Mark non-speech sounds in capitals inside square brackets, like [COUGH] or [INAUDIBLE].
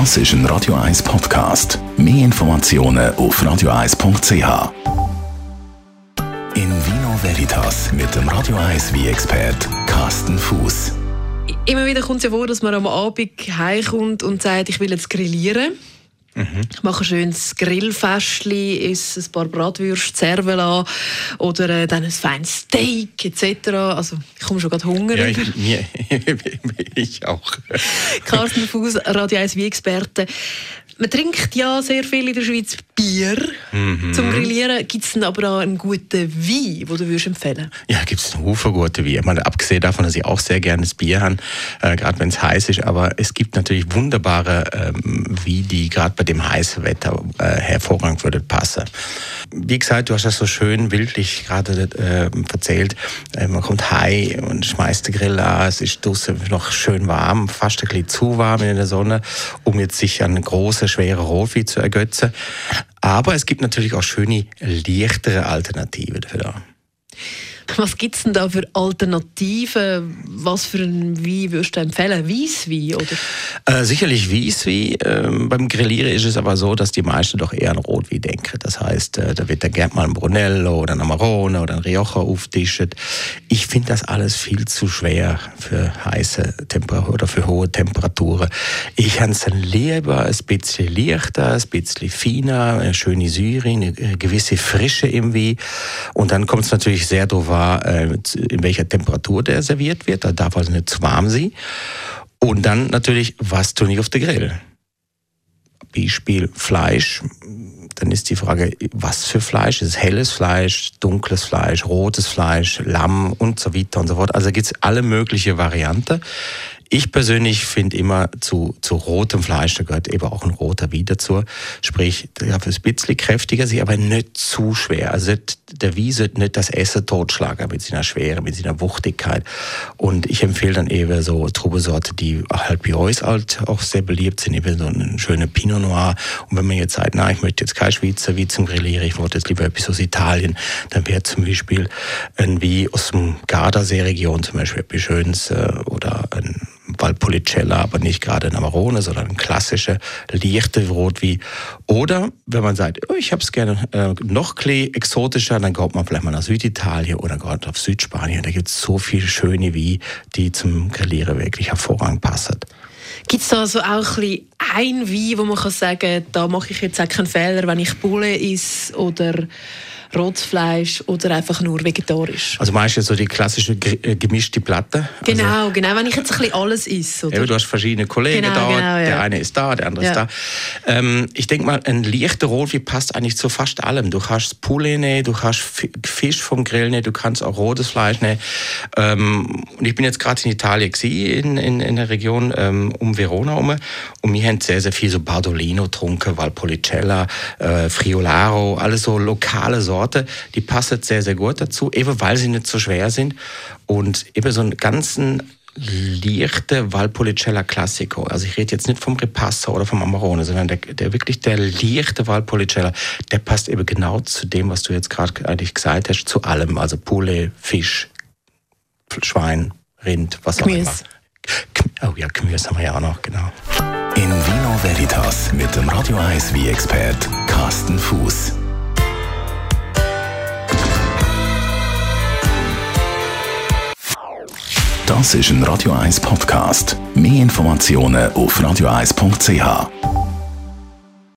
Das ist ein Radio 1 Podcast. Mehr Informationen auf radio1.ch. In Vino Veritas mit dem Radio 1 wie expert Carsten Fuß. Immer wieder kommt es ja vor, dass man am Abend heimkommt und sagt, ich will jetzt grillieren. Ich mache ein schönes Grillfestli, esse ein paar Bratwürste, Cervela oder äh, dann ein feines Steak etc. Also ich komme schon gerade Hunger. Ja, ich, mir, [LAUGHS] ich auch. Carsten Fuß, Radio 1 wie Experte. Man trinkt ja sehr viel in der Schweiz Bier zum Grillieren. Gibt es denn aber auch einen guten Wein, den du würdest empfehlen Ja, gibt es einen Haufen gute Bier. Ich meine, abgesehen davon, dass ich auch sehr gerne das Bier habe, äh, gerade wenn es heiß ist, aber es gibt natürlich wunderbare ähm, wie die gerade bei dem heißen Wetter äh, hervorragend würde passen. Wie gesagt, du hast das so schön bildlich gerade äh, erzählt. Äh, man kommt heim und schmeißt den Grill an, es ist draußen noch schön warm, fast ein bisschen zu warm in der Sonne, um jetzt sich an eine große, schwere Rotwein zu ergötzen. Aber es gibt natürlich auch schöne, leichtere Alternativen dafür. Was gibt es denn da für Alternativen? Was für einen Wein würdest du empfehlen? Weisswein oder? Äh, sicherlich Wieswi. Ähm, beim Grillieren ist es aber so, dass die meisten doch eher an Rotwein denken. Das heißt, äh, da wird dann gerne mal ein Brunello oder ein Amarone oder ein Rioja auftischt. Ich finde das alles viel zu schwer für heiße Temperaturen oder für hohe Temperaturen. Ich habe es lieber ein bisschen leichter, ein bisschen feiner, eine schöne Syre, eine gewisse Frische im Wein. Und dann kommt es natürlich sehr darauf an, äh, in welcher Temperatur der serviert wird. Da darf also nicht zu warm sein. Und dann natürlich, was tue ich auf den Grill? Beispiel Fleisch. Dann ist die Frage, was für Fleisch? Ist es helles Fleisch, dunkles Fleisch, rotes Fleisch, Lamm und so weiter und so fort. Also gibt es alle möglichen Varianten. Ich persönlich finde immer zu, zu rotem Fleisch, da gehört eben auch ein roter Wein dazu. Sprich, der darf ein bisschen kräftiger sein, aber nicht zu schwer. Also der Wein sollte nicht das Essen totschlagen mit seiner Schwere, mit seiner Wuchtigkeit. Und ich empfehle dann eben so Trubesorte, die halt bei uns halt auch sehr beliebt sind, eben so eine schöne Pinot Noir. Und wenn man jetzt sagt, na, ich möchte jetzt kein Schweizer Wein zum Grillieren, ich wollte jetzt lieber etwas aus Italien, dann wäre zum Beispiel ein Wein aus dem Gardasee-Region zum Beispiel etwas Schönes äh, oder ein Valpolicella, aber nicht gerade ein Amarone, sondern ein klassischer, leichter Rotwein. Oder wenn man sagt, oh, ich habe es gerne äh, noch ein exotischer, dann kommt man vielleicht mal nach Süditalien oder gerade auf Südspanien. Da gibt es so viele schöne Weine, die zum Grillieren wirklich hervorragend passen. Gibt es da also auch ein, bisschen ein Wein, wo man kann sagen da mache ich jetzt auch keinen Fehler, wenn ich Bulle esse oder rotes Fleisch oder einfach nur vegetarisch? Also meistens so die klassische äh, gemischte Platte. Also, Genau, genau, wenn ich jetzt ein bisschen alles esse. Oder? Eben, du hast verschiedene Kollegen Genau, da, genau, der ja. eine ist da, der andere ist Ja. da. Ähm, ich denke mal, ein leichter Rotwein passt eigentlich zu fast allem. Du kannst Poulet nehmen, du kannst Fi- Fisch vom Grill nehmen, du kannst auch rotes Fleisch nehmen. Ähm, und ich bin jetzt gerade in Italien gewesen, in, in, in der Region ähm, um Verona herum und wir haben sehr, sehr viel so Bardolino getrunken, Valpolicella, äh, Friolaro, alles so lokale Sorten, die passen sehr, sehr gut dazu, eben weil sie nicht so schwer sind und eben so einen ganzen leichte Valpolicella Classico. Also ich rede jetzt nicht vom Ripasso oder vom Amarone, sondern der, der wirklich der leichte Valpolicella, der passt eben genau zu dem, was du jetzt gerade eigentlich gesagt hast, zu allem. Also Poulet, Fisch, Schwein, Rind, was auch immer. Gemüse. Km- Oh ja, Gemüse haben wir ja auch noch, genau. In Vino Veritas mit dem Radio 1 wie expert Carsten Fuß. Das ist ein Radio 1 Podcast. Mehr Informationen auf radio1.ch.